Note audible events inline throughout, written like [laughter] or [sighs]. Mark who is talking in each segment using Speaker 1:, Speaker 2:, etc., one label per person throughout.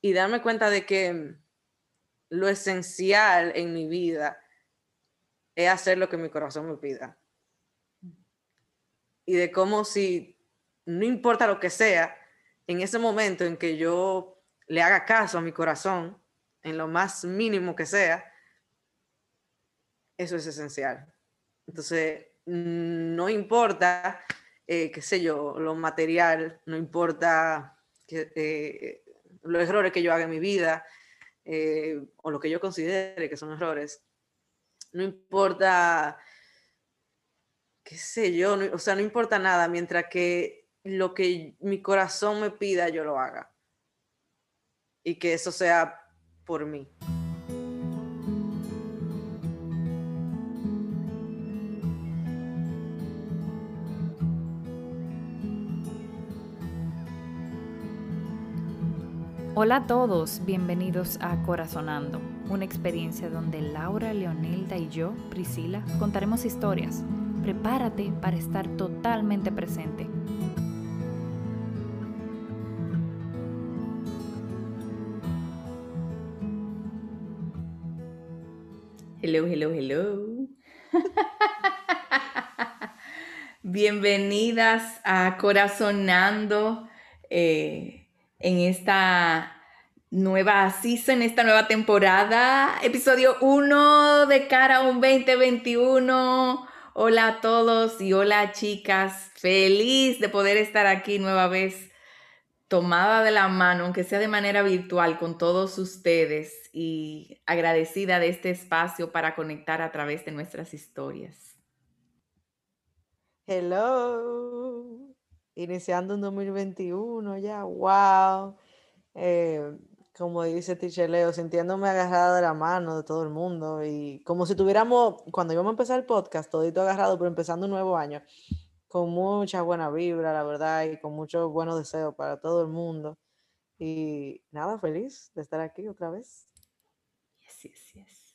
Speaker 1: y darme cuenta de que lo esencial en mi vida es hacer lo que mi corazón me pida. Y de cómo si, no importa lo que sea, en ese momento en que yo le haga caso a mi corazón, en lo más mínimo que sea, eso es esencial. Entonces, no importa, eh, qué sé yo, lo material, no importa que, eh, los errores que yo haga en mi vida eh, o lo que yo considere que son errores. No importa, qué sé yo, o sea, no importa nada mientras que lo que mi corazón me pida yo lo haga. Y que eso sea por mí.
Speaker 2: Hola a todos, bienvenidos a Corazonando, una experiencia donde Laura, Leonelda y yo, Priscila, contaremos historias. Prepárate para estar totalmente presente.
Speaker 3: Hello, hello, hello. [laughs] Bienvenidas a Corazonando. Eh, en esta nueva season, esta nueva temporada, episodio 1 de cara a un 2021. Hola a todos y hola chicas, feliz de poder estar aquí nueva vez tomada de la mano, aunque sea de manera virtual, con todos ustedes y agradecida de este espacio para conectar a través de nuestras historias.
Speaker 1: Hello iniciando un 2021 ya, wow. Eh, como dice Ticheleo, sintiéndome agarrada de la mano de todo el mundo y como si tuviéramos, cuando íbamos a empezar el podcast, todito agarrado, pero empezando un nuevo año, con mucha buena vibra, la verdad, y con muchos buenos deseos para todo el mundo. Y nada, feliz de estar aquí otra vez.
Speaker 2: Yes, yes, yes.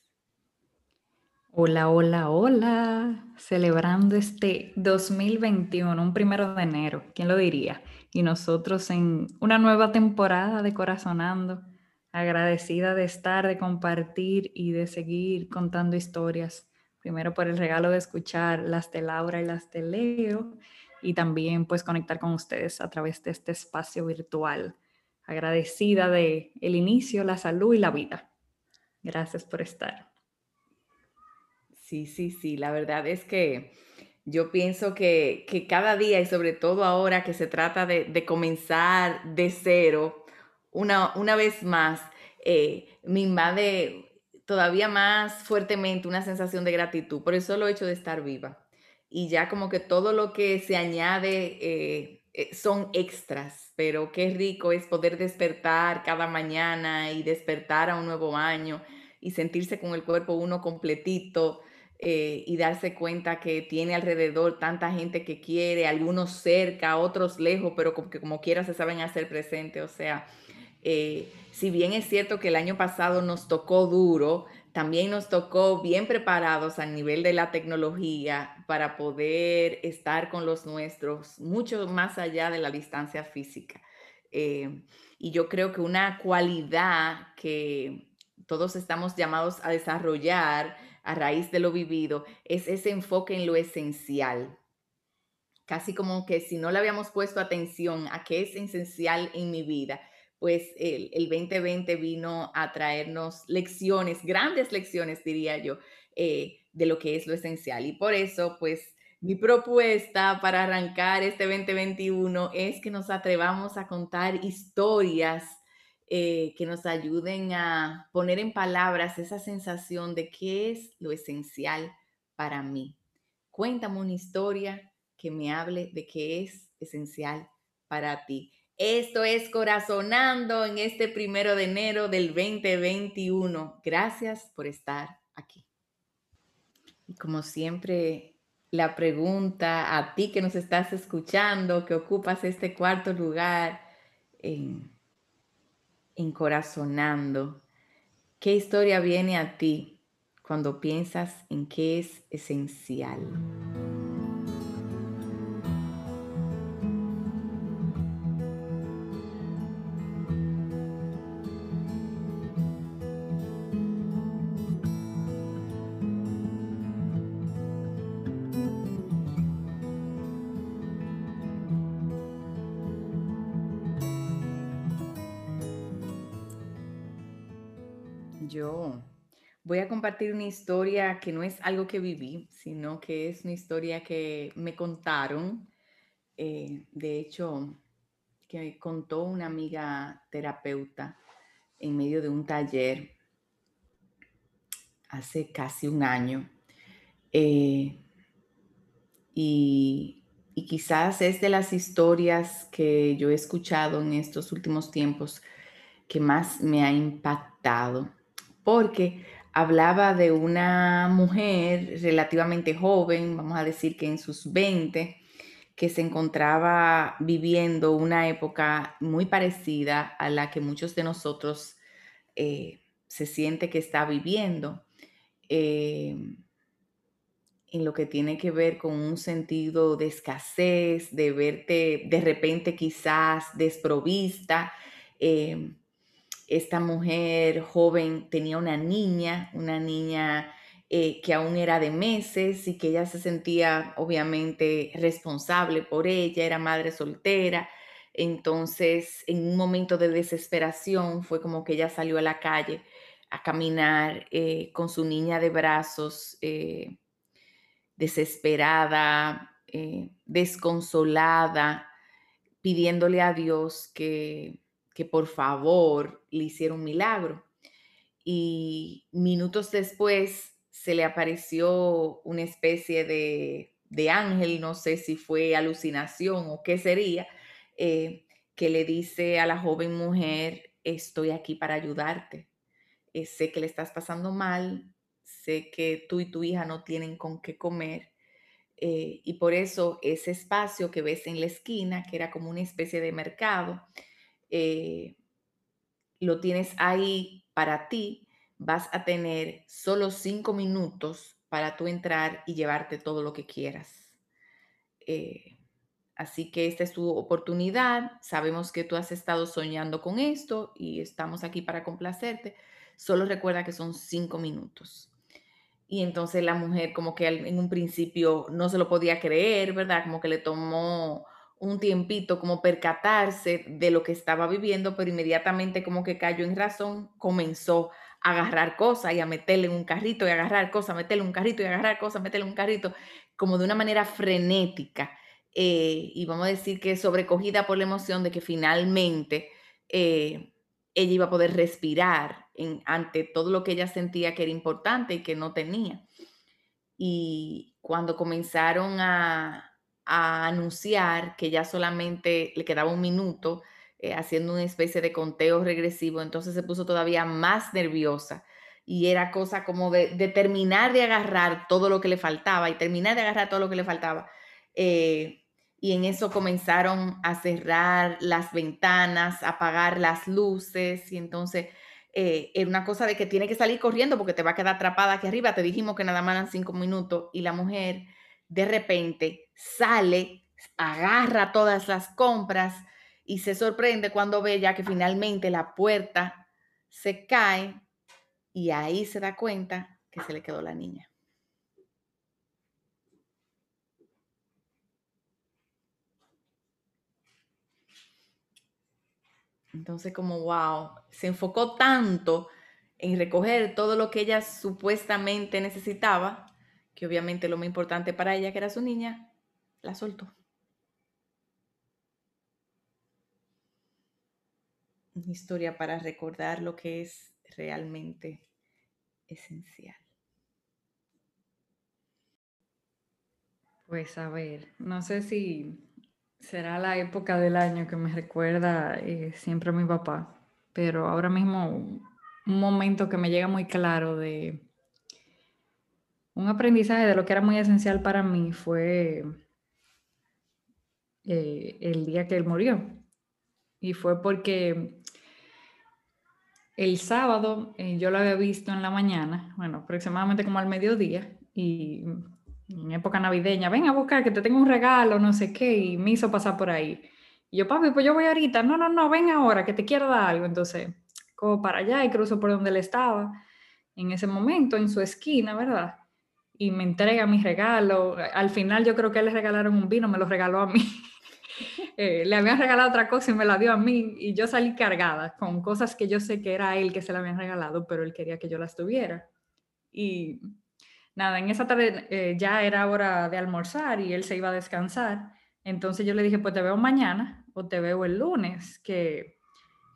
Speaker 2: Hola, hola, hola, celebrando este 2021, un primero de enero, ¿quién lo diría? Y nosotros en una nueva temporada de Corazonando, agradecida de estar, de compartir y de seguir contando historias. Primero por el regalo de escuchar las de Laura y las de Leo y también pues conectar con ustedes a través de este espacio virtual. Agradecida de el inicio, la salud y la vida. Gracias por estar.
Speaker 3: Sí, sí, sí, la verdad es que yo pienso que, cada día y sobre todo ahora que se trata de, comenzar de cero, una, una vez más, eh, me invade todavía más fuertemente una sensación de gratitud por el solo hecho de estar viva. Y ya como que todo lo que se añade eh, eh, son extras, pero qué rico es poder despertar cada mañana y despertar a un nuevo año y sentirse con el cuerpo uno completito, eh, y darse cuenta que tiene alrededor tanta gente que quiere, algunos cerca, otros lejos, pero como que como quiera se saben hacer presente. O sea, eh, si bien es cierto que el año pasado nos tocó duro, también nos tocó bien preparados a nivel de la tecnología para poder estar con los nuestros, mucho más allá de la distancia física. Eh, y yo creo que una cualidad que todos estamos llamados a desarrollar a raíz de lo vivido, es ese enfoque en lo esencial. Casi como que si no le habíamos puesto atención a qué es esencial en mi vida, pues el, 2020 vino a traernos lecciones, grandes lecciones, diría yo, eh, de lo que es lo esencial. Y por eso, pues mi propuesta para arrancar este 2021 es que nos atrevamos a contar historias eh, que nos ayuden a poner en palabras esa sensación de qué es lo esencial para mí. Cuéntame una historia que me hable de qué es esencial para ti. Esto es Corazonando en este primero de enero del 2021. Gracias por estar aquí. Y como siempre, la pregunta a ti que nos estás escuchando, que ocupas este cuarto lugar en encorazonando. ¿Qué historia viene a ti cuando piensas en qué es esencial? Voy a compartir una historia que no es algo que viví, sino que es una historia que me contaron. Eh, de hecho, que contó una amiga terapeuta en medio de un taller hace casi un año. Eh, y, y, quizás es de las historias que yo he escuchado en estos últimos tiempos que más me ha impactado, porque hablaba de una mujer relativamente joven, vamos a decir que en sus 20, que se encontraba viviendo una época muy parecida a la que muchos de nosotros eh, se siente que está viviendo. Eh, en lo que tiene que ver con un sentido de escasez, de verte de repente quizás desprovista. Eh, esta mujer joven tenía una niña, una niña eh, que aún era de meses y que ella se sentía obviamente responsable por ella, era madre soltera. Entonces, en un momento de desesperación, fue como que ella salió a la calle a caminar eh, con su niña de brazos desesperada, eh, desconsolada, pidiéndole a Dios que, que por favor le hiciera un milagro. Y minutos después se le apareció una especie de, de ángel, no sé si fue alucinación o qué sería, eh, que le dice a la joven mujer, estoy aquí para ayudarte. Eh, sé que le estás pasando mal, sé que tú y tu hija no tienen con qué comer. Eh, y por eso ese espacio que ves en la esquina, que era como una especie de mercado, eh, lo tienes ahí para ti. Vas a tener solo cinco minutos para tú entrar y llevarte todo lo que quieras. Eh, así que esta es tu oportunidad. Sabemos que tú has estado soñando con esto y estamos aquí para complacerte. Solo recuerda que son cinco minutos. Y entonces la mujer como que en un principio no se lo podía creer, ¿verdad? Como que le tomó un tiempito como percatarse de lo que estaba viviendo, pero inmediatamente como que cayó en razón, comenzó a agarrar cosas y a meterle un carrito y agarrar cosas, meterle un carrito y agarrar cosas, meterle un carrito, como de una manera frenética. Eh, y vamos a decir que sobrecogida por la emoción de que finalmente eh, ella iba a poder respirar ante todo lo que ella sentía que era importante y que no tenía. Y cuando comenzaron a, anunciar que ya solamente le quedaba un minuto, eh, haciendo una especie de conteo regresivo, entonces se puso todavía más nerviosa y era cosa como de, terminar de agarrar todo lo que le faltaba y terminar de agarrar todo lo que le faltaba. Eh, y en eso comenzaron a cerrar las ventanas, a apagar las luces y entonces eh, era una cosa de que tiene que salir corriendo porque te va a quedar atrapada aquí arriba. Te dijimos que nada más eran cinco minutos y la mujer de repente sale, agarra todas las compras y se sorprende cuando ve ya que finalmente la puerta se cae y ahí se da cuenta que se le quedó la niña. Entonces, como, wow, se enfocó tanto en recoger todo lo que ella supuestamente necesitaba, que obviamente lo más importante para ella, que era su niña, la soltó. Una historia para recordar lo que es realmente esencial.
Speaker 2: Pues a ver, no sé si Será la época del año que me recuerda eh, siempre a mi papá, pero ahora mismo un momento que me llega muy claro de un aprendizaje de lo que era muy esencial para mí fue eh, el día que él murió. Y fue porque el sábado eh, yo lo había visto en la mañana, bueno, aproximadamente como al mediodía, y en época navideña, ven a buscar que te tengo un regalo, no sé qué, y me hizo pasar por ahí. Y yo, papi, pues yo voy ahorita, no, no, no, ven ahora, que te quiero dar algo. Entonces, como para allá y cruzo por donde él estaba, en ese momento, en su esquina, ¿verdad? Y me entrega mi regalo. Al final yo creo que le regalaron un vino, me lo regaló a mí. [laughs] eh, le habían regalado otra cosa y me la dio a mí y yo salí cargada con cosas que yo sé que era él que se la habían regalado, pero él quería que yo las tuviera. Y nada, en esa tarde eh, ya era hora de almorzar y él se iba a descansar. Entonces yo le dije, pues te veo mañana o te veo el lunes, que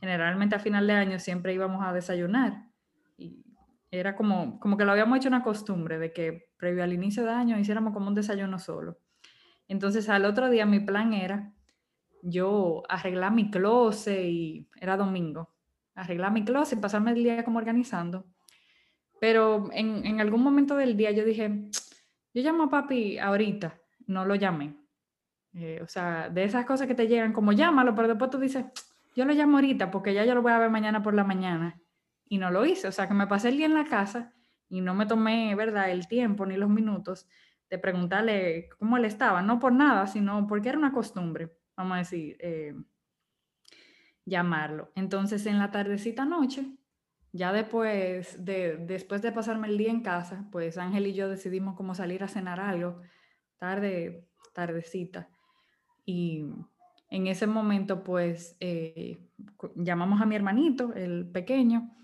Speaker 2: generalmente a final de año siempre íbamos a desayunar. Y era como, como que lo habíamos hecho una costumbre de que previo al inicio de año hiciéramos como un desayuno solo. Entonces al otro día mi plan era yo arreglar mi closet y era domingo, arreglar mi closet, pasarme el día como organizando. Pero en, en algún momento del día yo dije, yo llamo a papi ahorita, no lo llamé. Eh, o sea, de esas cosas que te llegan, como llámalo, pero después tú dices, yo lo llamo ahorita porque ya yo lo voy a ver mañana por la mañana. Y no lo hice. O sea, que me pasé el día en la casa y no me tomé, ¿verdad?, el tiempo ni los minutos de preguntarle cómo él estaba. No por nada, sino porque era una costumbre, vamos a decir, eh, llamarlo. Entonces, en la tardecita noche, ya después de, después de pasarme el día en casa, pues Ángel y yo decidimos como salir a cenar algo, tarde, tardecita. Y en ese momento, pues, eh, llamamos a mi hermanito, el pequeño,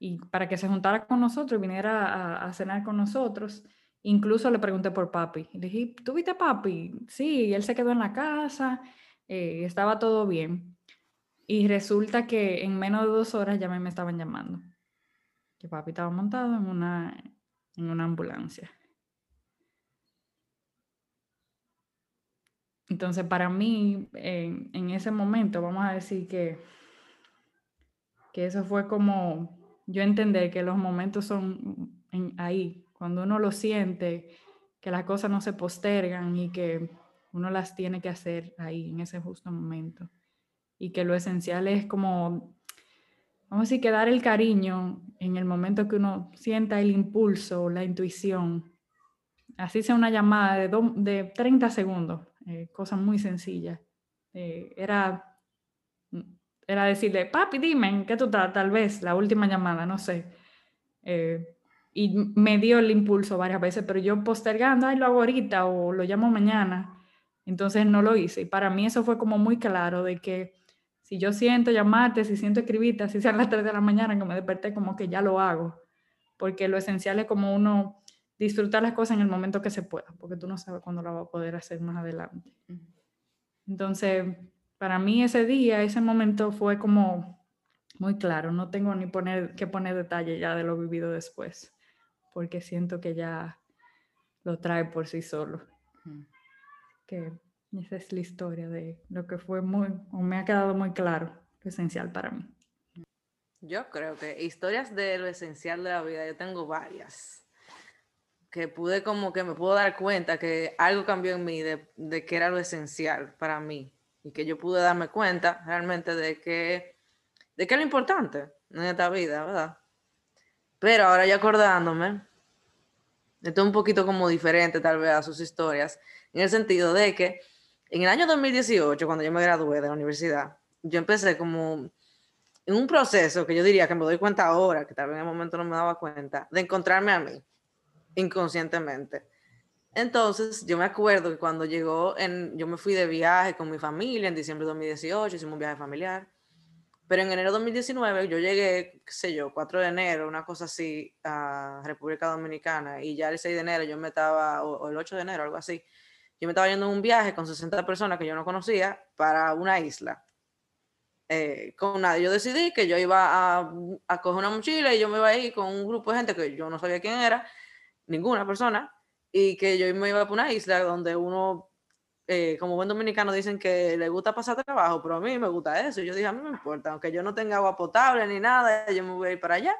Speaker 2: y para que se juntara con nosotros y viniera a, cenar con nosotros. Incluso le pregunté por papi. Le dije, ¿tú viste a papi? Sí, él se quedó en la casa, eh, estaba todo bien. Y resulta que en menos de dos horas ya me, me estaban llamando. Que papi estaba montado en una, en una ambulancia. Entonces, para mí, en, ese momento, vamos a decir que, que eso fue como yo entender que los momentos son ahí, cuando uno lo siente, que las cosas no se postergan y que uno las tiene que hacer ahí, en ese justo momento. Y que lo esencial es como, vamos a decir, que dar el cariño en el momento que uno sienta el impulso, la intuición. Así sea una llamada de, de 30 segundos, eh, cosas muy sencillas. Eh, era, era decirle, papi, dime, ¿qué tú estás? Tal vez la última llamada, no sé. Eh, y me dio el impulso varias veces, pero yo postergando, ay, lo hago ahorita o lo llamo mañana. Entonces no lo hice. Y para mí eso fue como muy claro de que si yo siento llamarte, si siento escribirte, así sea a las 3 de la mañana que me desperté, como que ya lo hago. Porque lo esencial es como uno disfrutar las cosas en el momento que se pueda, porque tú no sabes cuándo lo vas a poder hacer más adelante. Entonces, para mí ese día, ese momento fue como muy claro, no tengo ni poner, que poner detalle ya de lo vivido después, porque siento que ya lo trae por sí solo. Que esa es la historia de lo que fue muy, o me ha quedado muy claro, lo esencial para mí.
Speaker 1: Yo creo que historias de lo esencial de la vida, yo tengo varias que pude como que me puedo dar cuenta que algo cambió en mí de, de que era lo esencial para mí y que yo pude darme cuenta realmente de que de que lo importante en esta vida, ¿verdad? Pero ahora ya acordándome, esto es un poquito como diferente tal vez a sus historias, en el sentido de que en el año 2018, cuando yo me gradué de la universidad, yo empecé como en un proceso que yo diría que me doy cuenta ahora, que tal vez en el momento no me daba cuenta, de encontrarme a mí inconscientemente. Entonces, yo me acuerdo que cuando llegó, en, yo me fui de viaje con mi familia en diciembre de 2018, hicimos un viaje familiar, pero en enero de 2019 yo llegué, qué sé yo, 4 de enero, una cosa así, a República Dominicana, y ya el 6 de enero yo me estaba, o, el 8 de enero, algo así, yo me estaba yendo en un viaje con 60 personas que yo no conocía para una isla. Eh, con nadie. Yo decidí que yo iba a, a coger una mochila y yo me iba a ir con un grupo de gente que yo no sabía quién era ninguna persona, y que yo me iba a una isla donde uno, eh, como buen dominicano, dicen que le gusta pasar trabajo, pero a mí me gusta eso. Y yo dije, a mí me importa, aunque yo no tenga agua potable ni nada, yo me voy a ir para allá.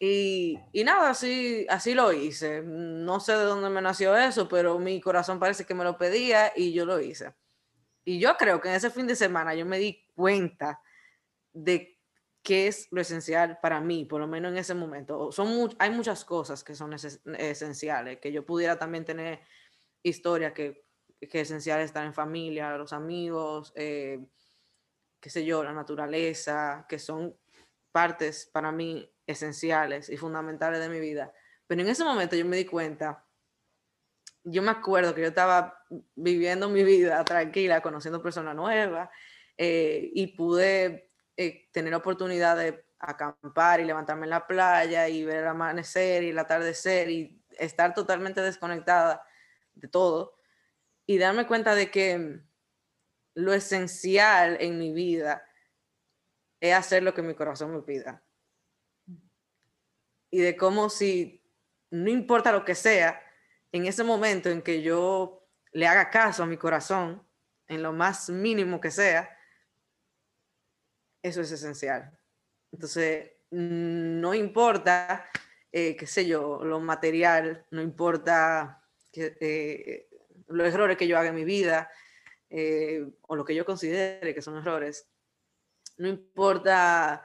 Speaker 1: Y, y, nada, así, así lo hice. No sé de dónde me nació eso, pero mi corazón parece que me lo pedía y yo lo hice. Y yo creo que en ese fin de semana yo me di cuenta de qué es lo esencial para mí, por lo menos en ese momento. Son hay muchas cosas que son esenciales, que yo pudiera también tener historia que, que es esencial estar en familia, los amigos, eh, qué sé yo, la naturaleza, que son partes para mí esenciales y fundamentales de mi vida. Pero en ese momento yo me di cuenta yo me acuerdo que yo estaba viviendo mi vida tranquila, conociendo personas nuevas eh, y pude eh, tener oportunidad de acampar y levantarme en la playa y ver el amanecer y el atardecer y estar totalmente desconectada de todo y darme cuenta de que lo esencial en mi vida es hacer lo que mi corazón me pida. Y de cómo si no importa lo que sea, en ese momento en que yo le haga caso a mi corazón, en lo más mínimo que sea, eso es esencial. Entonces, no importa, eh, qué sé yo, lo material, no importa que, eh, los errores que yo haga en mi vida eh, o lo que yo considere que son errores, no importa,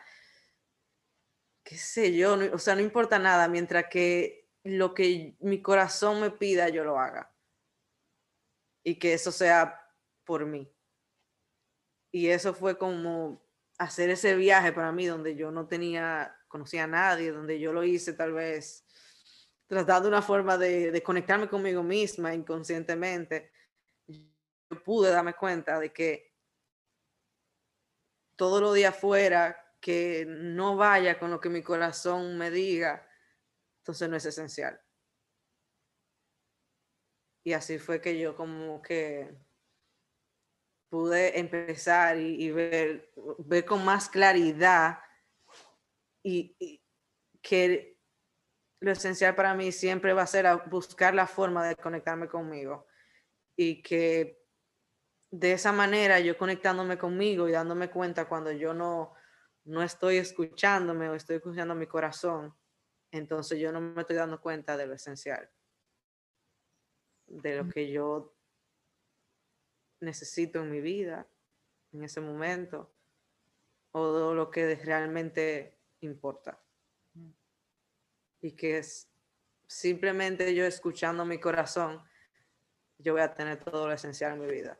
Speaker 1: qué sé yo, o sea, no importa nada mientras que lo que mi corazón me pida, yo lo haga. Y que eso sea por mí. Y eso fue como hacer ese viaje para mí donde yo no tenía, conocía a nadie, donde yo lo hice tal vez tratando una forma de, de conectarme conmigo misma inconscientemente. Yo pude darme cuenta de que todo lo de afuera que no vaya con lo que mi corazón me diga, entonces no es esencial. Y así fue que yo como que pude empezar y, ver, ver con más claridad y, que lo esencial para mí siempre va a ser buscar la forma de conectarme conmigo y que de esa manera yo conectándome conmigo y dándome cuenta cuando yo no, no estoy escuchándome o estoy escuchando mi corazón, entonces yo no me estoy dando cuenta de lo esencial, de lo que yo necesito en mi vida en ese momento o lo que realmente importa. Y que es simplemente yo escuchando mi corazón, yo voy a tener todo lo esencial en mi vida.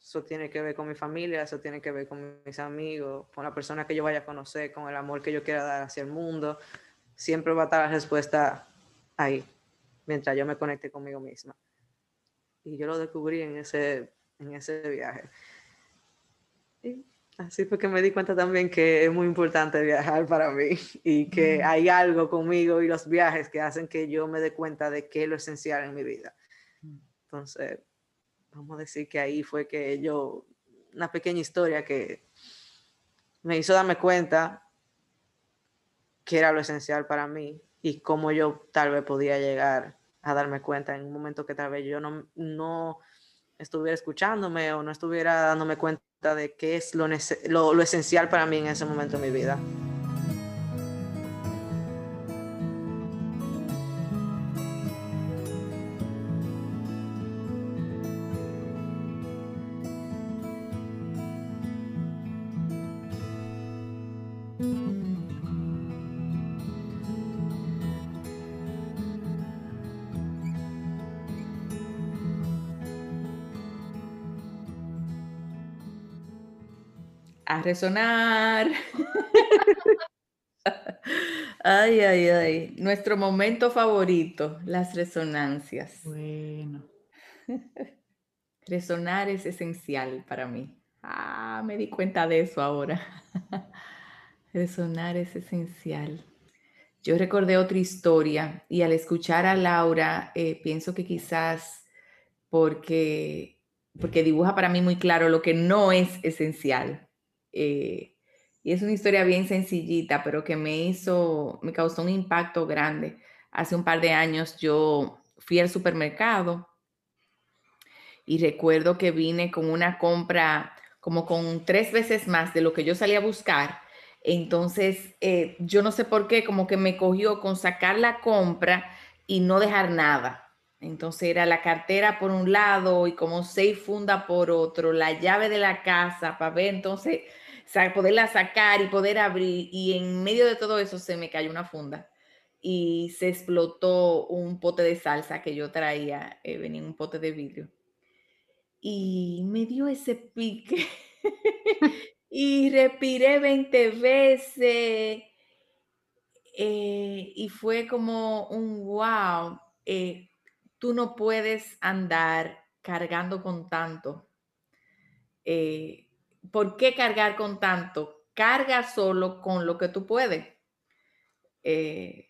Speaker 1: Eso tiene que ver con mi familia, eso tiene que ver con mis amigos, con la persona que yo vaya a conocer, con el amor que yo quiera dar hacia el mundo, siempre va a estar la respuesta ahí, mientras yo me conecte conmigo misma. Y yo lo descubrí en ese, en ese viaje. Y así fue que me di cuenta también que es muy importante viajar para mí [laughs] y que mm. hay algo conmigo y los viajes que hacen que yo me dé cuenta de qué es lo esencial en mi vida. Mm. Entonces, vamos a decir que ahí fue que yo, una pequeña historia que me hizo darme cuenta qué era lo esencial para mí y cómo yo tal vez podía llegar a darme cuenta en un momento que tal vez yo no, no estuviera escuchándome o no estuviera dándome cuenta de qué es lo, lo, lo esencial para mí en ese momento de mi vida.
Speaker 3: Resonar. [laughs] ay, ay, ay. Nuestro momento favorito, las resonancias.
Speaker 2: Bueno. [laughs]
Speaker 3: Resonar es esencial para mí. Ah, me di cuenta de eso ahora. [laughs] Resonar es esencial. Yo recordé otra historia y al escuchar a Laura, eh, pienso que quizás porque, porque dibuja para mí muy claro lo que no es esencial. Eh, y es una historia bien sencillita, pero que me hizo, me causó un impacto grande. Hace un par de años yo fui al supermercado y recuerdo que vine con una compra como con tres veces más de lo que yo salía a buscar. Entonces, eh, yo no sé por qué, como que me cogió con sacar la compra y no dejar nada. Entonces era la cartera por un lado y como seis funda por otro, la llave de la casa para ver. Entonces, poderla sacar y poder abrir. Y en medio de todo eso se me cayó una funda y se explotó un pote de salsa que yo traía, eh, venía en un pote de vidrio. Y me dio ese pique [laughs] y respiré 20 veces. Eh, y fue como un wow. Eh, tú no puedes andar cargando con tanto. Eh, ¿Por qué cargar con tanto? Carga solo con lo que tú puedes. Eh,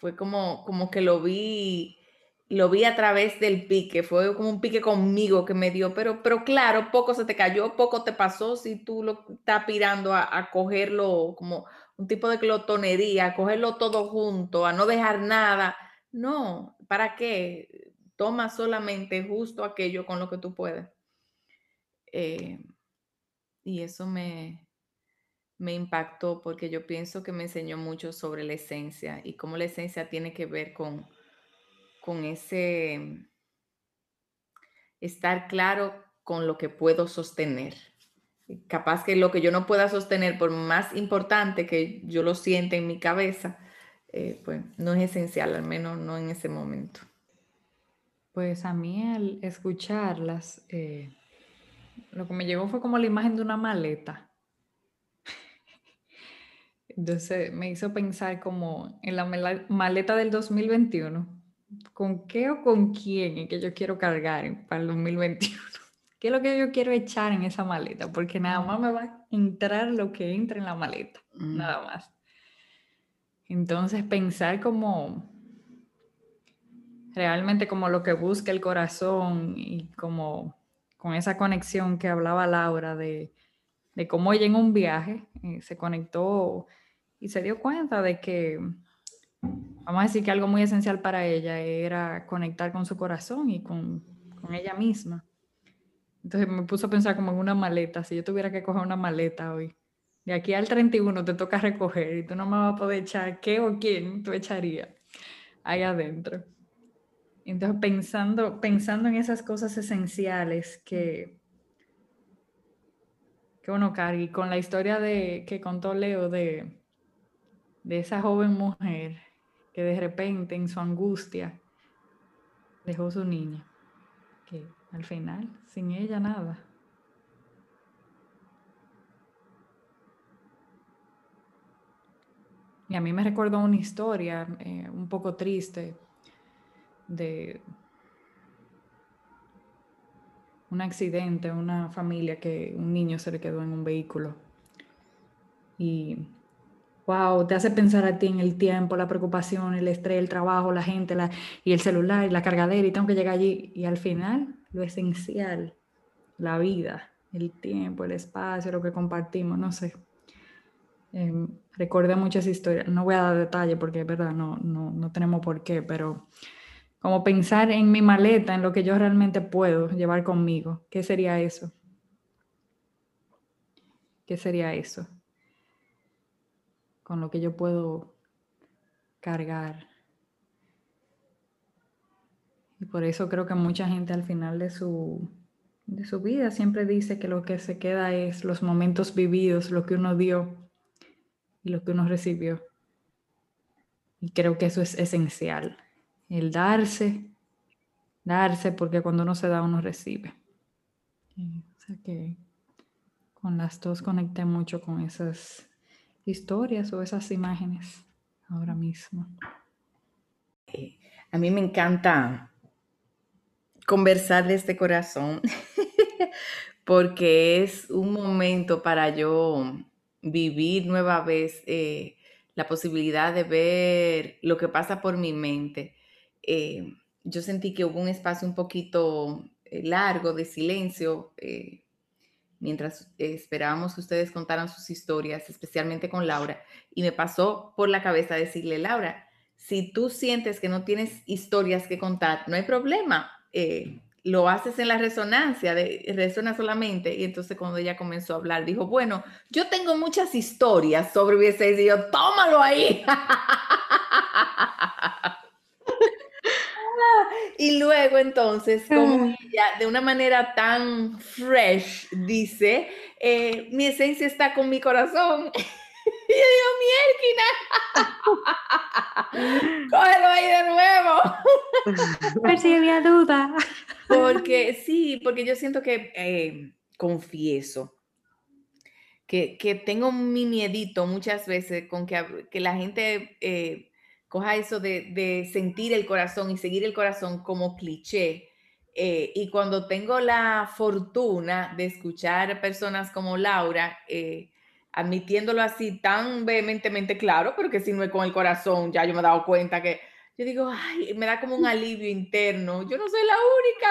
Speaker 3: fue como, como que lo vi, lo vi a través del pique, fue como un pique conmigo que me dio, pero, pero claro, poco se te cayó, poco te pasó si tú lo estás pirando a, cogerlo como un tipo de glotonería, a cogerlo todo junto, a no dejar nada. No, ¿para qué? Toma solamente justo aquello con lo que tú puedes. Eh, y eso me, me impactó porque yo pienso que me enseñó mucho sobre la esencia y cómo la esencia tiene que ver con, con ese estar claro con lo que puedo sostener. Capaz que lo que yo no pueda sostener, por más importante que yo lo siente en mi cabeza, eh, pues no es esencial, al menos no en ese momento.
Speaker 2: Pues a mí al escucharlas, eh, lo que me llegó fue como la imagen de una maleta. Entonces me hizo pensar como en la maleta del 2021. ¿Con qué o con quién es que yo quiero cargar para el 2021? [laughs] ¿Qué es lo que yo quiero echar en esa maleta? Porque nada más me va a entrar lo que entra en la maleta, mm. nada más. Entonces pensar como realmente como lo que busca el corazón y como con esa conexión que hablaba Laura de, de cómo ella en un viaje eh, se conectó y se dio cuenta de que, vamos a decir que algo muy esencial para ella era conectar con su corazón y con, con ella misma. Entonces me puso a pensar como en una maleta, si yo tuviera que coger una maleta hoy, de aquí al 31 te toca recoger y tú no me vas a poder echar qué o quién tú echarías ahí adentro. Entonces pensando, pensando en esas cosas esenciales que, que uno carga y con la historia de, que contó Leo de, de esa joven mujer que de repente en su angustia dejó su niña, que al final, sin ella nada. Y a mí me recordó una historia eh, un poco triste de un accidente, una familia que un niño se le quedó en un vehículo. Y wow, te hace pensar a ti en el tiempo, la preocupación, el estrés, el trabajo, la gente la, y el celular y la cargadera y tengo que llegar allí. Y al final lo esencial, la vida, el tiempo, el espacio, lo que compartimos, no sé. Eh, muchas historias, no voy a dar detalle porque es verdad, no, no, no tenemos por qué, pero como pensar en mi maleta, en lo que yo realmente puedo llevar conmigo, ¿qué sería eso? ¿Qué sería eso? Con lo que yo puedo cargar y por eso creo que mucha gente al final de su, de su vida siempre dice que lo que se queda es los momentos vividos, lo que uno dio y lo que uno recibió. Y creo que eso es esencial, el darse, darse, porque cuando uno se da, uno recibe. o sea que con las dos conecté mucho con esas historias o esas imágenes ahora mismo.
Speaker 3: Eh, a mí me encanta conversar de este corazón, [laughs] porque es un momento para yo vivir nueva vez eh, la posibilidad de ver lo que pasa por mi mente. Eh, yo sentí que hubo un espacio un poquito eh, largo de silencio mientras esperábamos que ustedes contaran sus historias, especialmente con Laura, y me pasó por la cabeza decirle, Laura, si tú sientes que no tienes historias que contar, no hay problema eh, lo haces en la resonancia, de, resona solamente. Y entonces cuando ella comenzó a hablar, dijo, bueno, yo tengo muchas historias sobre V6 y yo, tómalo ahí. [laughs] y luego entonces, como ah. ella de una manera tan fresh dice, eh, mi esencia está con mi corazón. [laughs] Y yo digo, Mierkina, [laughs] cógelo ahí de nuevo. [laughs]
Speaker 2: Si había duda.
Speaker 3: Porque sí, porque yo siento que eh, confieso que, que, tengo mi miedito muchas veces con que, que la gente eh, coja eso de, sentir el corazón y seguir el corazón como cliché. Eh, y cuando tengo la fortuna de escuchar personas como Laura, eh, admitiéndolo así tan vehementemente claro, porque si no es con el corazón, ya yo me he dado cuenta que yo digo, ay, me da como un alivio interno. Yo no soy la única,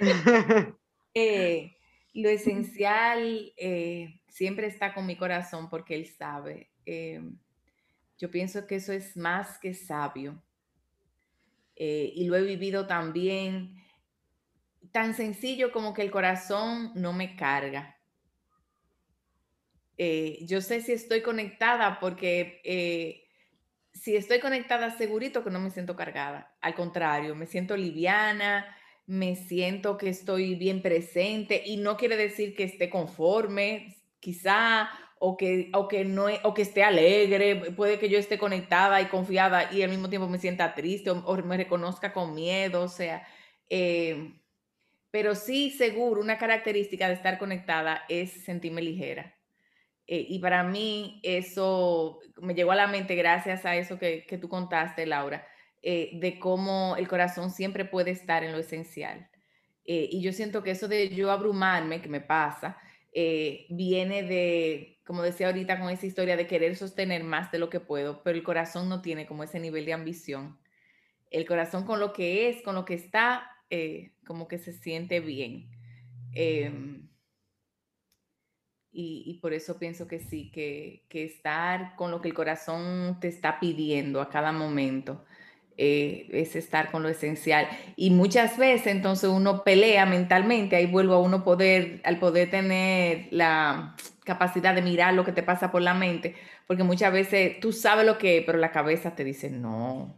Speaker 3: sí. [laughs] Eh, lo esencial eh, siempre está con mi corazón porque él sabe. Eh, yo pienso que eso es más que sabio. y lo he vivido también tan sencillo como que el corazón no me carga. yo sé si estoy conectada porque si estoy conectada, segurito que no me siento cargada. Al contrario, me siento liviana, me siento que estoy bien presente y no quiere decir que esté conforme, quizá, o que, o que, no, o que esté alegre. Puede que yo esté conectada y confiada y al mismo tiempo me sienta triste o, me reconozca con miedo, o sea. Eh, pero sí, seguro, una característica de estar conectada es sentirme ligera. Eh, y para mí eso me llegó a la mente gracias a eso que, tú contaste, Laura, eh, de cómo el corazón siempre puede estar en lo esencial. Eh, y yo siento que eso de yo abrumarme, que me pasa, viene de, como decía ahorita con esa historia, de querer sostener más de lo que puedo, pero el corazón no tiene como ese nivel de ambición. El corazón con lo que es, con lo que está, como que se siente bien. Em, y, por eso pienso que sí, que, estar con lo que el corazón te está pidiendo a cada momento eh, es estar con lo esencial. Y muchas veces entonces uno pelea mentalmente, ahí vuelvo a uno poder, al poder tener la capacidad de mirar lo que te pasa por la mente, porque muchas veces tú sabes lo que pero la cabeza te dice, no,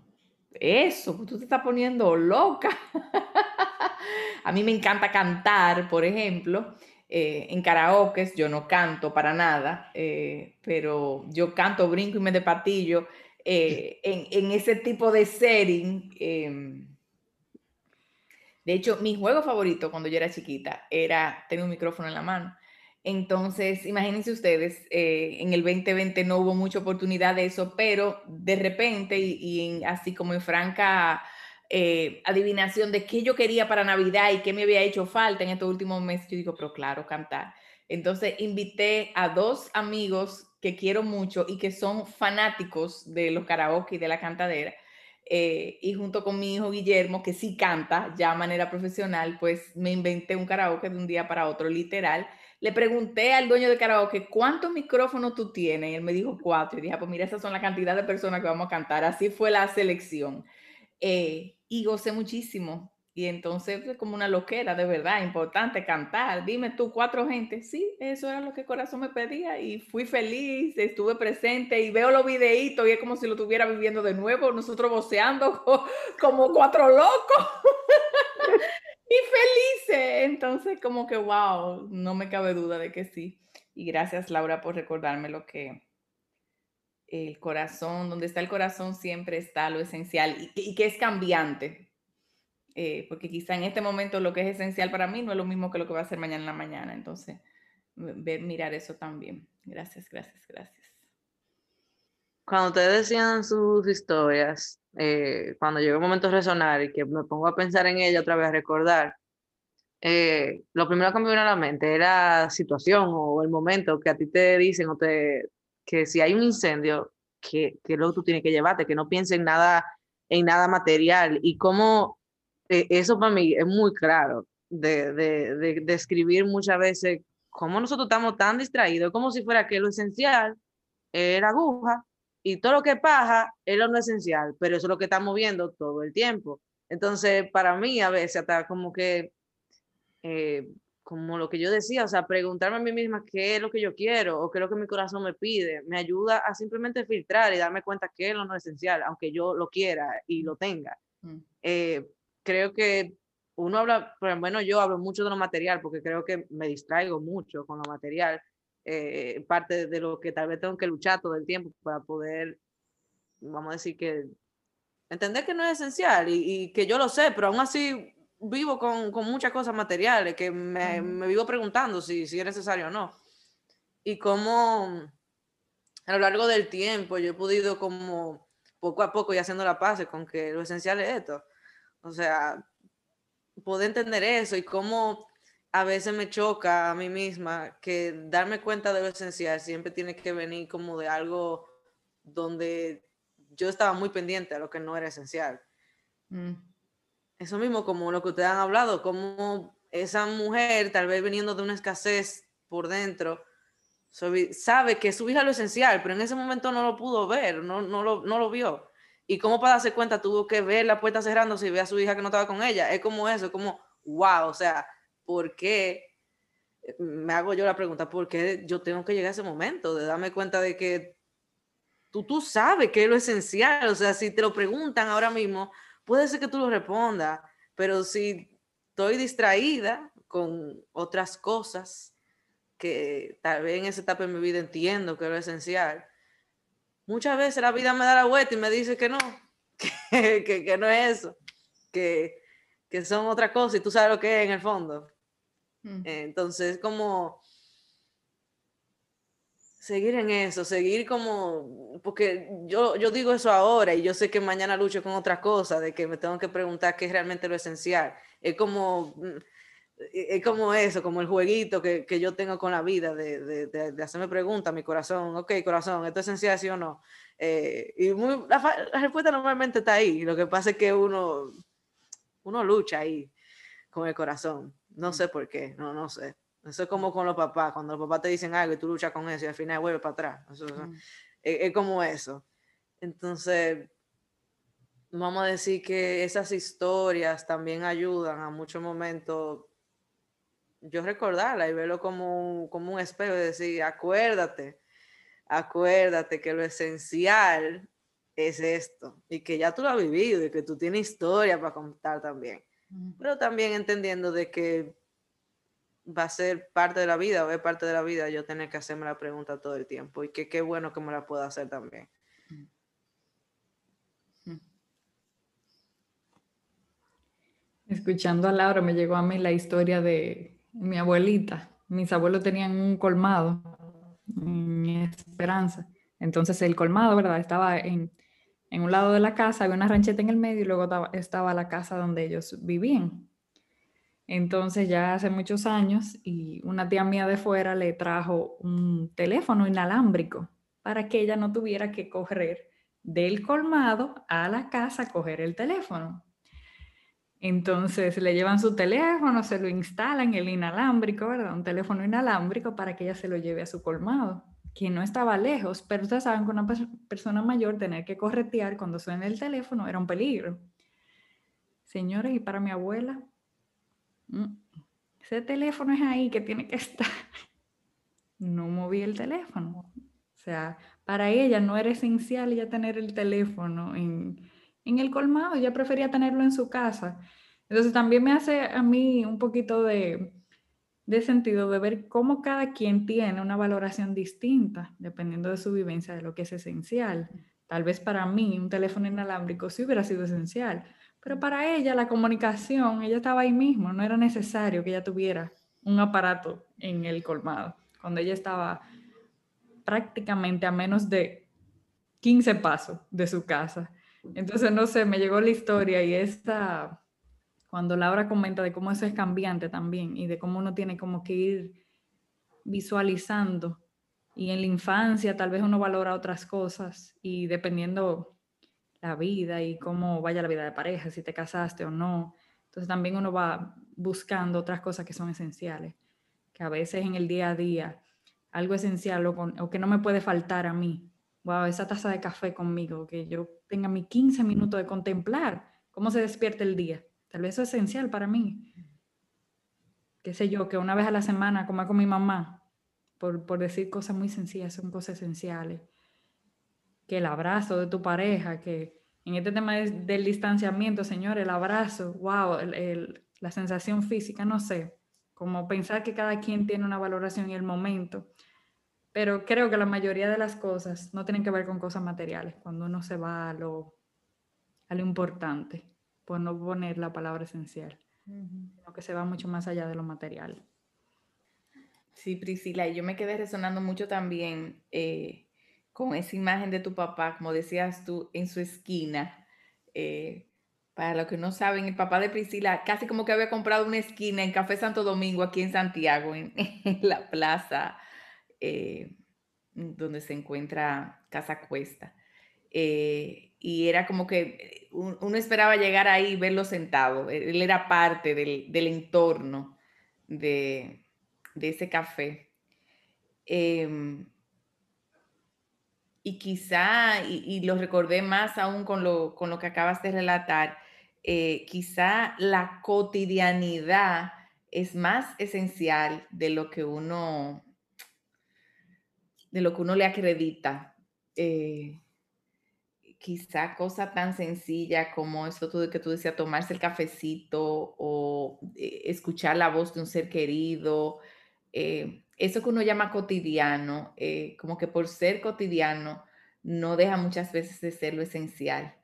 Speaker 3: eso, tú te estás poniendo loca. [laughs] a mí me encanta cantar, por ejemplo. Eh, en karaoke yo no canto para nada, eh, pero yo canto, brinco y me de patillo eh, en, ese tipo de setting. Em. de hecho, mi juego favorito cuando yo era chiquita era tener un micrófono en la mano. Entonces, imagínense ustedes, en el 2020 no hubo mucha oportunidad de eso, pero de repente y así como en franca eh, adivinación de qué yo quería para Navidad y qué me había hecho falta en estos últimos meses, yo digo, pero claro, cantar. Entonces invité a dos amigos que quiero mucho y que son fanáticos de los karaoke y de la cantadera. Eh, y junto con mi hijo Guillermo, que sí canta ya de manera profesional, pues me inventé un karaoke de un día para otro, literal. Le pregunté al dueño de karaoke, ¿cuántos micrófonos tú tienes? Y él me dijo cuatro. Y dije, ah, pues mira, esas son la cantidad de personas que vamos a cantar. Así fue la selección. Eh, y gocé muchísimo. Y entonces fue como una loquera, de verdad, importante cantar. Dime tú, cuatro gente. Sí, eso era lo que el corazón me pedía y fui feliz, estuve presente y veo los videitos y es como si lo estuviera viviendo de nuevo, nosotros voceando como cuatro locos [laughs] y felices. Entonces, como que, wow, no me cabe duda de que sí. Y gracias, Laura, por recordarme lo que, el corazón, donde está el corazón siempre está lo esencial y, que es cambiante. Eh, porque quizá en este momento lo que es esencial para mí no es lo mismo que lo que va a ser mañana en la mañana. Entonces, ver, mirar eso también. Gracias, gracias, gracias.
Speaker 1: Cuando ustedes decían sus historias, eh, cuando llegó el momento de resonar y que me pongo a pensar en ella otra vez, a recordar, eh, lo primero que me vino a la mente era la situación o el momento que a ti te dicen o te, que si hay un incendio, que, que luego tú tienes que llevarte, que no pienses en nada, en nada material. Y cómo eh, eso para mí es muy claro de, de, de, describir muchas veces cómo nosotros estamos tan distraídos, como si fuera que lo esencial era aguja y todo lo que pasa es lo no esencial, pero eso es lo que estamos viendo todo el tiempo. Entonces, para mí a veces hasta como que eh, como lo que yo decía, o sea, preguntarme a mí misma qué es lo que yo quiero o qué es lo que mi corazón me pide, me ayuda a simplemente filtrar y darme cuenta qué es lo no esencial, aunque yo lo quiera y lo tenga. Mm. Eh, creo que uno habla, bueno, yo hablo mucho de lo material porque creo que me distraigo mucho con lo material, eh, parte de lo que tal vez tengo que luchar todo el tiempo para poder, vamos a decir que, entender que no es esencial y, y que yo lo sé, pero aún así vivo con, con muchas cosas materiales que me, me, vivo preguntando si, si es necesario o no. Y cómo a lo largo del tiempo yo he podido como poco a poco y haciendo la paz con que lo esencial es esto. O sea, poder entender eso y cómo a veces me choca a mí misma que darme cuenta de lo esencial siempre tiene que venir como de algo donde yo estaba muy pendiente a lo que no era esencial. Mm. Eso mismo como lo que ustedes han hablado, como esa mujer tal vez viniendo de una escasez por dentro, sabe que su hija lo esencial, pero en ese momento no lo pudo ver, no, no, lo, no lo vio. Y cómo para darse cuenta tuvo que ver la puerta cerrándose y ver a su hija que no estaba con ella. Es como eso, como, wow, o sea, ¿por qué? Me hago yo la pregunta, ¿por qué yo tengo que llegar a ese momento de darme cuenta de que tú, tú sabes que es lo esencial? O sea, si te lo preguntan ahora mismo, puede ser que tú lo respondas, pero si estoy distraída con otras cosas que tal vez en esa etapa de mi vida entiendo que es lo esencial, muchas veces la vida me da la vuelta y me dice que no, [laughs] que, que, no es eso, que, que, son otra cosa y tú sabes lo que es en el fondo. Mm. Entonces, como seguir en eso, seguir como, porque yo, yo digo eso ahora y yo sé que mañana lucho con otra cosa, de que me tengo que preguntar qué es realmente lo esencial. Es como, mm, es como eso, como el jueguito que, que yo tengo con la vida, de, de, de, hacerme preguntas, mi corazón, ok, corazón, ¿esto es esencial, sí o no? Eh, y muy, la, la, respuesta normalmente está ahí, lo que pasa es que uno, uno lucha ahí con el corazón, no sé por qué, no, no sé. Eso es como con los papás, cuando los papás te dicen algo y tú luchas con eso y al final vuelves para atrás. es, como eso. Entonces, vamos a decir que esas historias también ayudan a muchos momentos yo recordarla y verlo como un, como un espejo y decir, acuérdate, acuérdate que lo esencial es esto y que ya tú lo has vivido y que tú tienes historia para contar también. Pero también entendiendo de que va a ser parte de la vida o es parte de la vida yo tener que hacerme la pregunta todo el tiempo y que qué bueno que me la pueda hacer también.
Speaker 2: Escuchando a Laura me llegó a mí la historia de mi abuelita. Mis abuelos tenían un colmado en Esperanza. Entonces el colmado, ¿verdad? Estaba en, en un lado de la casa, había una rancheta en el medio y luego estaba, estaba la casa donde ellos vivían. Entonces ya hace muchos años y una tía mía de fuera le trajo un teléfono inalámbrico para que ella no tuviera que correr del colmado a la casa a coger el teléfono. Entonces le llevan su teléfono, se lo instalan, el inalámbrico, ¿verdad? Un teléfono inalámbrico para que ella se lo lleve a su colmado, que no estaba lejos, pero ustedes saben que una persona mayor tener que corretear cuando suena el teléfono era un peligro. Señores, y para mi abuela, Mm, ese teléfono es ahí que tiene que [laughs] estar. No moví el teléfono. O sea, para ella no era esencial ya tener el teléfono en, en el colmado, ella prefería tenerlo en su casa. Entonces también me hace a mí un poquito de, de sentido de ver cómo cada quien tiene una valoración distinta dependiendo de su vivencia de lo que es esencial. Tal vez para mí un teléfono inalámbrico sí hubiera sido esencial, pero para ella la comunicación, ella estaba ahí mismo, no era necesario que ella tuviera un aparato en el colmado, cuando ella estaba prácticamente a menos de 15 pasos de su casa. Entonces, no sé, me llegó la historia y esta, cuando Laura comenta de cómo eso es cambiante también y de cómo uno tiene como que ir visualizando y en la infancia tal vez uno valora otras cosas y dependiendo la vida y cómo vaya la vida de pareja, si te casaste o no. Entonces también uno va buscando otras cosas que son esenciales, que a veces en el día a día, algo esencial o, que no me puede faltar a mí. Wow, esa taza de café conmigo, que yo tenga mis 15 minutos de contemplar cómo se despierta el día. Tal vez eso es esencial para mí. Qué sé yo, que una vez a la semana coma con mi mamá, por, por decir cosas muy sencillas, son cosas esenciales que el abrazo de tu pareja, que en este tema del distanciamiento, señor, el abrazo, wow, la sensación física, no sé, como pensar que cada quien tiene una valoración en el momento, pero creo que la mayoría de las cosas no tienen que ver con cosas materiales, cuando uno se va a lo, a lo importante, por no poner la palabra esencial, sino que se va mucho más allá de lo material.
Speaker 3: Sí, Priscila, y yo me quedé resonando mucho también. Eh, con esa imagen de tu papá, como decías tú, en su esquina. Eh, para los que no saben, el papá de Priscila casi como que había comprado una esquina en Café Santo Domingo, aquí en Santiago, en, [laughs] la plaza eh, donde se encuentra Casa Cuesta. Eh, y era como que uno esperaba llegar ahí y verlo sentado. Él era parte del, entorno de, ese café. Em, y quizá, y, lo recordé más aún con lo, con lo que acabas de relatar, eh, quizá la cotidianidad es más esencial de lo que uno, de lo que uno le acredita. Eh, quizá cosa tan sencilla como eso que tú decías, tomarse el cafecito o eh, escuchar la voz de un ser querido, eso que uno llama cotidiano, eh, como que por ser cotidiano, no deja muchas veces de ser lo esencial.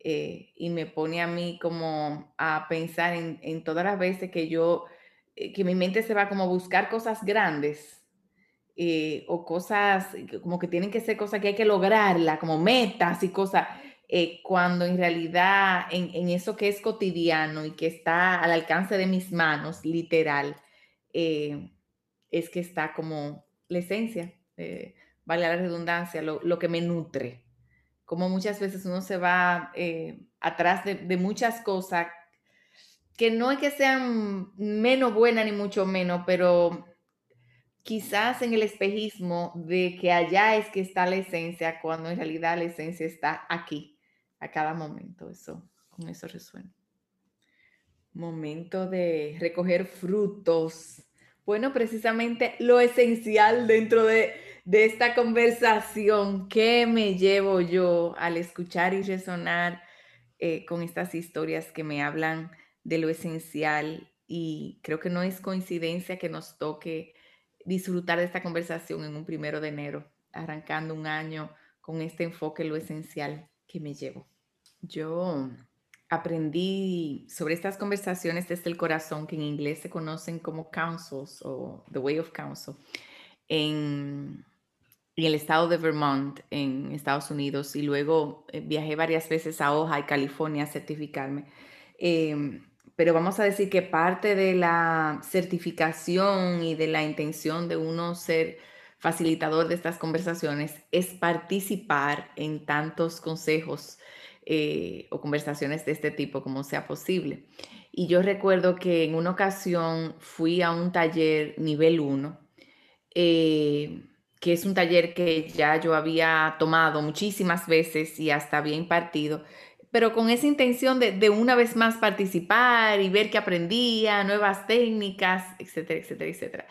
Speaker 3: Eh, y me pone a mí como a pensar en, todas las veces que yo, eh, que mi mente se va como a buscar cosas grandes o cosas como que tienen que ser cosas que hay que lograrla, como metas y cosas, cuando en realidad en, eso que es cotidiano y que está al alcance de mis manos, literal, es que está como la esencia, eh, vale la redundancia, lo, que me nutre. Como muchas veces uno se va eh, atrás de, muchas cosas que no es que sean menos buenas ni mucho menos, pero quizás en el espejismo de que allá es que está la esencia, cuando en realidad la esencia está aquí, a cada momento. Eso, con eso resuena. Momento de recoger frutos bueno, precisamente lo esencial dentro de, esta conversación, ¿qué me llevo yo al escuchar y resonar eh, con estas historias que me hablan de lo esencial? Y creo que no es coincidencia que nos toque disfrutar de esta conversación en un primero de enero, arrancando un año con este enfoque, lo esencial que me llevo. Yo aprendí sobre estas conversaciones desde el corazón, que en inglés se conocen como councils o The Way of Counsel, en, el estado de Vermont, en Estados Unidos, y luego eh, viajé varias veces a Ojai, California, a certificarme. Em, pero vamos a decir que parte de la certificación y de la intención de uno ser facilitador de estas conversaciones es participar en tantos consejos eh, o conversaciones de este tipo como sea posible. Y yo recuerdo que en una ocasión fui a un taller nivel 1, eh, que es un taller que ya yo había tomado muchísimas veces y hasta había impartido, pero con esa intención de, de una vez más participar y ver qué aprendía, nuevas técnicas, etcétera, etcétera, etcétera.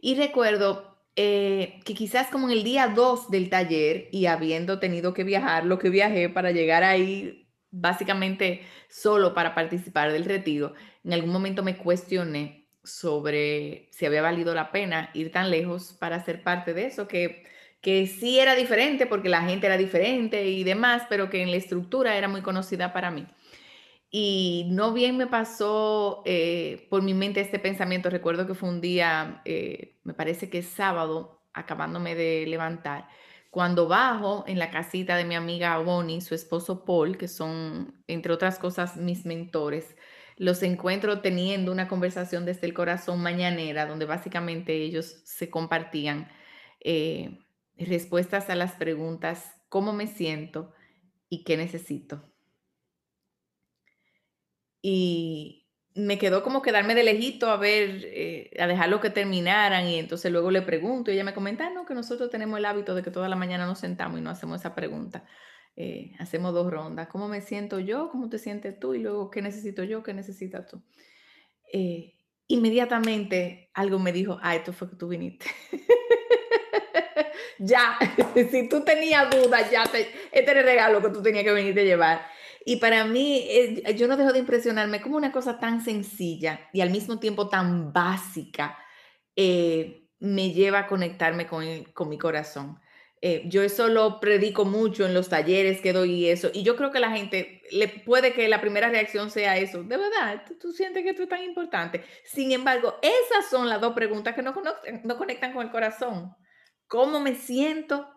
Speaker 3: Y recuerdo eh, que quizás como en el día 2 del taller y habiendo tenido que viajar, lo que viajé para llegar ahí básicamente solo para participar del retiro, en algún momento me cuestioné sobre si había valido la pena ir tan lejos para ser parte de eso, que, que sí era diferente porque la gente era diferente y demás, pero que en la estructura era muy conocida para mí. Y no bien me pasó eh, por mi mente este pensamiento. Recuerdo que fue un día, eh, me parece que es sábado, acabándome de levantar, cuando bajo en la casita de mi amiga Bonnie, su esposo Paul, que son, entre otras cosas, mis mentores, los encuentro teniendo una conversación desde el corazón mañanera, donde básicamente ellos se compartían eh, respuestas a las preguntas, ¿cómo me siento y qué necesito? y me quedó como quedarme de lejito a ver, eh, a dejarlo que terminaran y entonces luego le pregunto y ella me comenta, ah, no, que nosotros tenemos el hábito de que toda la mañana nos sentamos y no hacemos esa pregunta. Eh, hacemos dos rondas, ¿cómo me siento yo? ¿Cómo te sientes tú? Y luego, ¿qué necesito yo? ¿Qué necesitas tú? Eh, inmediatamente algo me dijo, ah, esto fue que tú viniste. [laughs] ya, [laughs] si tú tenías dudas, ya, te, este era el regalo que tú tenías que venir a llevar. Y para mí, eh, yo no dejo de impresionarme como una cosa tan sencilla y al mismo tiempo tan básica eh, me lleva a conectarme con, con mi corazón. Eh, yo eso lo predico mucho en los talleres que doy y eso. Y yo creo que la gente le puede que la primera reacción sea eso. De verdad, tú, sientes que tú es tan importante. Sin embargo, esas son las dos preguntas que no, no conectan con el corazón. ¿Cómo me siento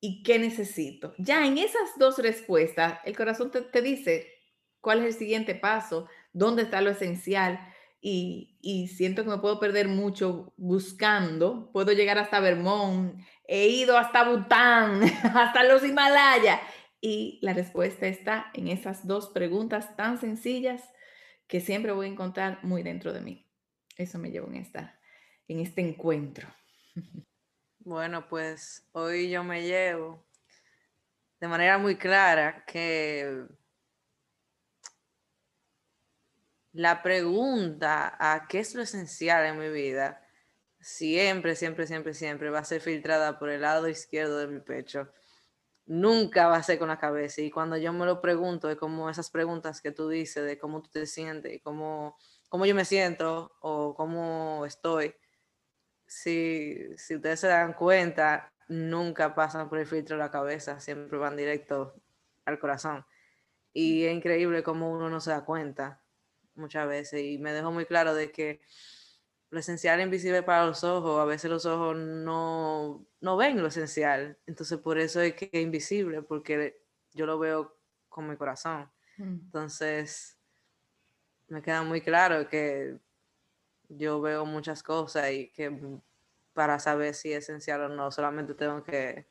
Speaker 3: y qué necesito. Ya en esas dos respuestas, el corazón te, dice cuál es el siguiente paso, dónde está lo esencial. Y, y, siento que me puedo perder mucho buscando. Puedo llegar hasta Vermont, he ido hasta Bután, [laughs] hasta los Himalayas. Y la respuesta está en esas dos preguntas tan sencillas que siempre voy a encontrar muy dentro de mí. Eso me llevo en, esta, en este encuentro. [laughs]
Speaker 1: Bueno, pues hoy yo me llevo de manera muy clara que la pregunta a qué es lo esencial en mi vida siempre, siempre, siempre, siempre va a ser filtrada por el lado izquierdo de mi pecho. Nunca va a ser con la cabeza. Y cuando yo me lo pregunto, es como esas preguntas que tú dices de cómo tú te sientes, cómo, cómo yo me siento o cómo estoy si, si ustedes se dan cuenta, nunca pasan por el filtro de la cabeza, siempre van directo al corazón. Y es increíble cómo uno no se da cuenta muchas veces. Y me dejó muy claro de que lo esencial es invisible para los ojos. A veces los ojos no, no ven lo esencial. Entonces por eso es que es invisible, porque yo lo veo con mi corazón. Mm. Entonces me queda muy claro que yo veo muchas cosas y que para saber si es esencial o no, solamente tengo que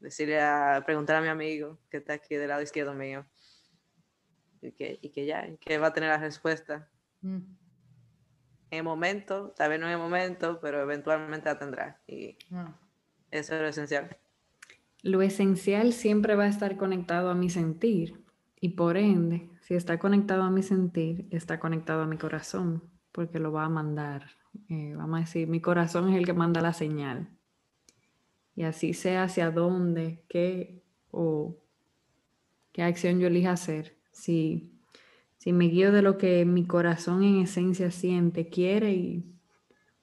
Speaker 1: decirle a, preguntar a mi amigo que está aquí del lado izquierdo mío y que, y que ya, que va a tener la respuesta. Mm. En el momento, tal vez no en el momento, pero eventualmente la tendrá y ah. eso es lo esencial.
Speaker 2: Lo esencial siempre va a estar conectado a mi sentir y por ende, si está conectado a mi sentir, está conectado a mi corazón porque lo va a mandar. Eh, vamos a decir, mi corazón es el que manda la señal. Y así sea hacia dónde, qué o qué acción yo elija hacer. Si, si me guío de lo que mi corazón en esencia siente, quiere y,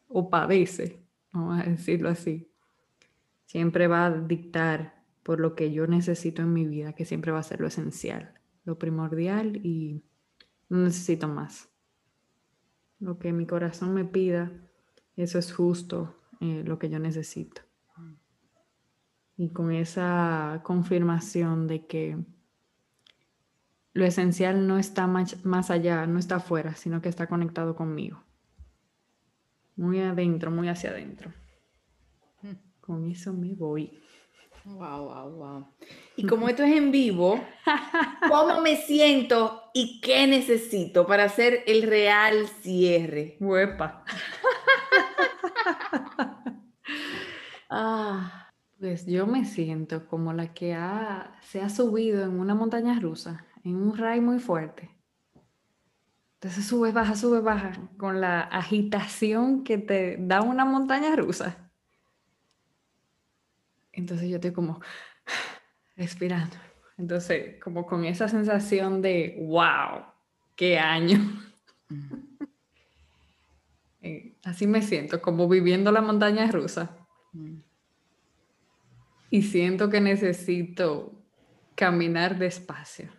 Speaker 2: o padece, vamos a decirlo así, siempre va a dictar por lo que yo necesito en mi vida, que siempre va a ser lo esencial, lo primordial y no necesito más lo que mi corazón me pida, eso es justo eh, lo que yo necesito. Y con esa confirmación de que lo esencial no está más, más allá, no está afuera, sino que está conectado conmigo. Muy adentro, muy hacia adentro. Mm. Con eso me voy.
Speaker 3: Wow, wow, wow. Y como esto es en vivo, [laughs] ¿cómo me siento y qué necesito para hacer el real cierre?
Speaker 2: Huepa. [laughs] ah, pues yo me siento como la que ha, se ha subido en una montaña rusa, en un ray muy fuerte. Entonces sube, baja, sube, baja, con la agitación que te da una montaña rusa. Entonces yo estoy como [sighs] respirando. Entonces, como con esa sensación de, wow, qué año. [laughs] Eh, así me siento, como viviendo la montaña rusa. Y siento que necesito caminar despacio.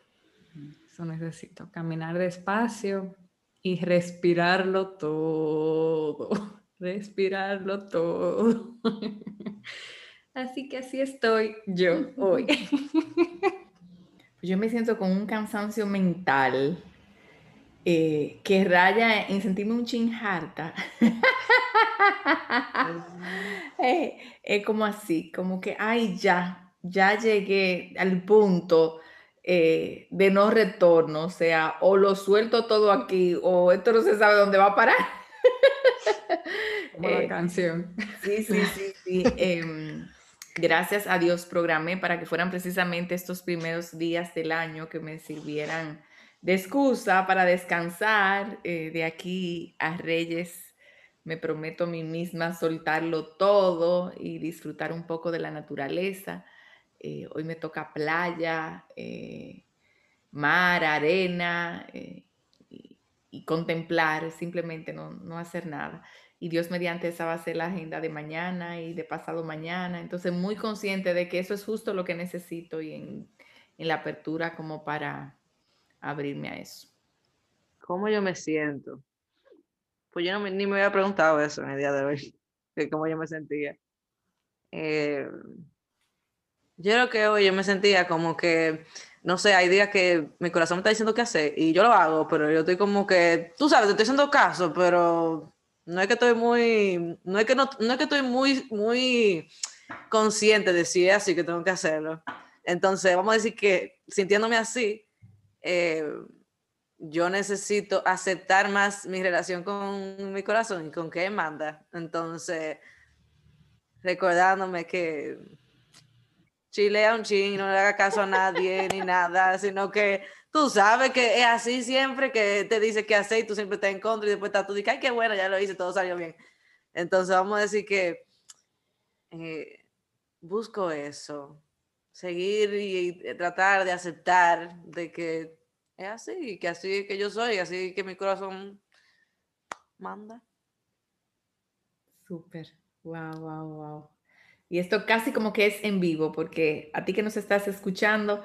Speaker 2: Eso necesito, caminar despacio y respirarlo todo. [laughs] Respirarlo todo. [laughs] Así que así estoy yo hoy. [laughs]
Speaker 3: Pues yo me siento con un cansancio mental eh, que raya en sentirme un chinjarta. [laughs] Eh, es como así, como que, ay, ya, ya llegué al punto eh, de no retorno, o sea, o lo suelto todo aquí, o esto no se sabe dónde va a parar.
Speaker 2: Como la [laughs] canción.
Speaker 3: Sí, sí, sí, sí. Gracias a Dios programé para que fueran precisamente estos primeros días del año que me sirvieran de excusa para descansar eh, de aquí a Reyes. Me prometo a mí misma soltarlo todo y disfrutar un poco de la naturaleza. Eh, hoy me toca playa, eh, mar, arena y, y, contemplar, simplemente no, no hacer nada y Dios mediante esa va a ser la agenda de mañana y de pasado mañana. Entonces, muy consciente de que eso es justo lo que necesito y en, la apertura como para abrirme a eso.
Speaker 1: ¿Cómo yo me siento? Pues yo ni me había preguntado eso en el día de hoy, [laughs] de cómo yo me sentía. Eh, Yo creo que hoy yo me sentía como que, no sé, hay días que mi corazón me está diciendo qué hacer y yo lo hago, pero yo estoy como que, tú sabes, te estoy haciendo caso, pero no es que estoy muy, no es que no, no es que estoy muy, muy consciente de si es así que tengo que hacerlo. Entonces, vamos a decir que sintiéndome así, eh, yo necesito aceptar más mi relación con mi corazón y con qué manda. Entonces, recordándome que chilea un ching, no le haga caso a nadie ni nada, sino que tú sabes que es así siempre, que te dice que hace y tú siempre estás en contra y después estás tú dices, ay, qué bueno, ya lo hice, todo salió bien. Entonces, vamos a decir que eh, busco eso, seguir y tratar de aceptar de que es así, que así que yo soy, así que mi corazón manda.
Speaker 3: Súper, wow, wow, wow. Y esto casi como que es en vivo, porque a ti que nos estás escuchando,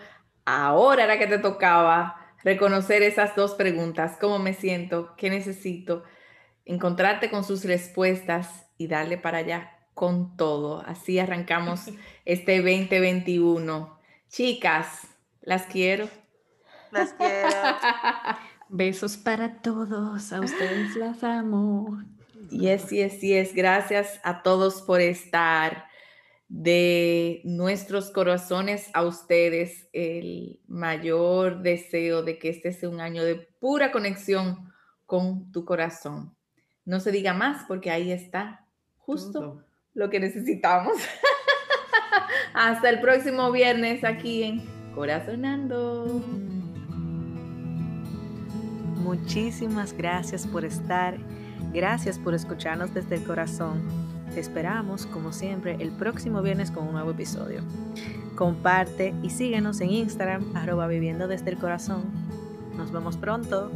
Speaker 3: ahora era que te tocaba reconocer esas dos preguntas, cómo me siento, qué necesito, encontrarte con sus respuestas y darle para allá con todo. Así arrancamos [laughs] este 2021. Chicas, las quiero.
Speaker 1: Las quiero. [laughs]
Speaker 2: Besos para todos. A ustedes las amo. [laughs]
Speaker 3: Yes, yes, yes. Gracias a todos por estar. De nuestros corazones a ustedes el mayor deseo de que este sea un año de pura conexión con tu corazón. No se diga más porque ahí está, justo lo que necesitamos. [laughs] Hasta el próximo viernes aquí en Corazonando.
Speaker 2: Muchísimas gracias por estar. Gracias por escucharnos desde el corazón. Te esperamos, como siempre, el próximo viernes con un nuevo episodio. Comparte y síguenos en Instagram, arroba viviendo desde el corazón. Nos vemos pronto.